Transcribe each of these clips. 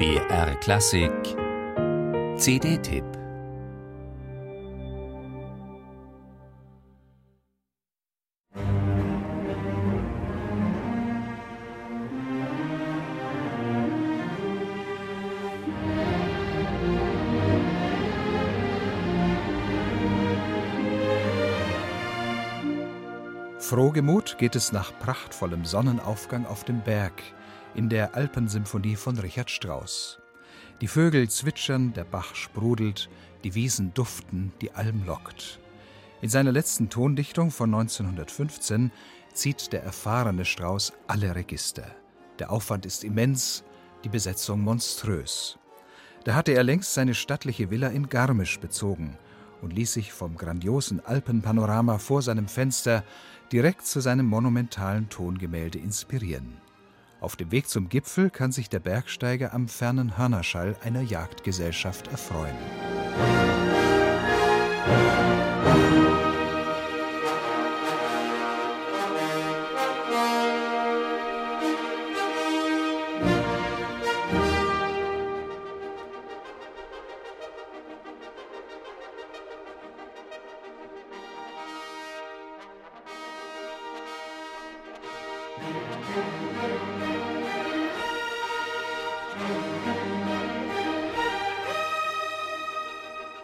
BR Klassik. CD-Tipp Frohgemut geht es nach prachtvollem Sonnenaufgang auf dem Berg in der Alpensymphonie von Richard Strauss. Die Vögel zwitschern, der Bach sprudelt, die Wiesen duften, die Alm lockt. In seiner letzten Tondichtung von 1915 zieht der erfahrene Strauss alle Register. Der Aufwand ist immens, die Besetzung monströs. Da hatte er längst seine stattliche Villa in Garmisch bezogen – und ließ sich vom grandiosen Alpenpanorama vor seinem Fenster direkt zu seinem monumentalen Tongemälde inspirieren. Auf dem Weg zum Gipfel kann sich der Bergsteiger am fernen Hörnerschall einer Jagdgesellschaft erfreuen.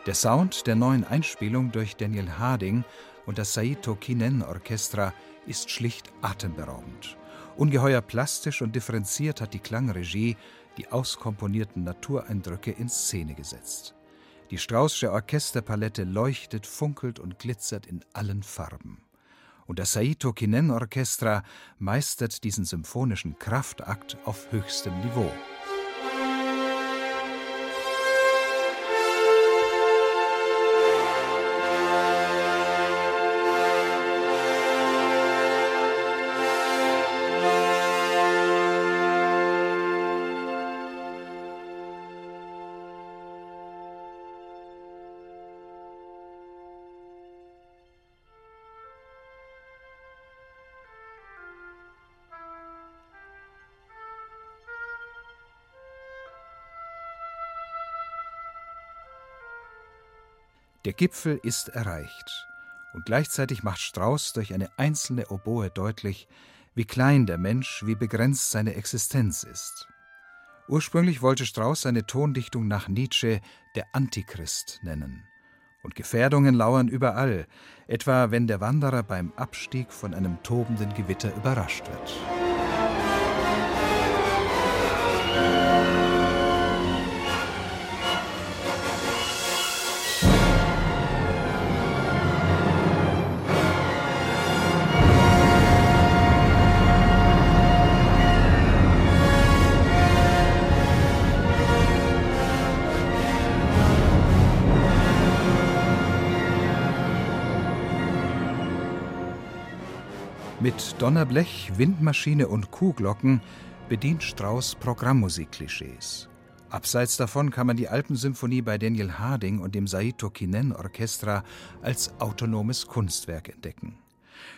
Der Sound der neuen Einspielung durch Daniel Harding und das Saito Kinen Orchestra ist schlicht atemberaubend. Ungeheuer plastisch und differenziert hat die Klangregie die auskomponierten Natureindrücke in Szene gesetzt. Die Straußsche Orchesterpalette leuchtet, funkelt und glitzert in allen Farben und das Saito Kinen Orchestra meistert diesen symphonischen Kraftakt auf höchstem Niveau. Der Gipfel ist erreicht. Und gleichzeitig macht Strauss durch eine einzelne Oboe deutlich, wie klein der Mensch, wie begrenzt seine Existenz ist. Ursprünglich wollte Strauss seine Tondichtung nach Nietzsche der Antichrist nennen. Und Gefährdungen lauern überall, etwa wenn der Wanderer beim Abstieg von einem tobenden Gewitter überrascht wird. Mit Donnerblech, Windmaschine und Kuhglocken bedient Strauss Programmmusikklischees. Abseits davon kann man die Alpensymphonie bei Daniel Harding und dem Saito Kinen Orchestra als autonomes Kunstwerk entdecken.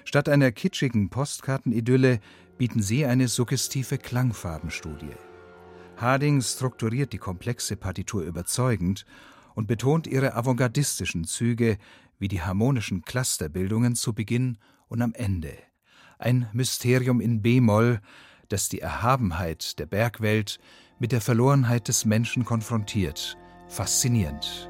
Statt einer kitschigen Postkartenidylle bieten sie eine suggestive Klangfarbenstudie. Harding strukturiert die komplexe Partitur überzeugend und betont ihre avantgardistischen Züge wie die harmonischen Clusterbildungen zu Beginn und am Ende ein Mysterium in B-Moll, das die Erhabenheit der Bergwelt mit der Verlorenheit des Menschen konfrontiert. Faszinierend.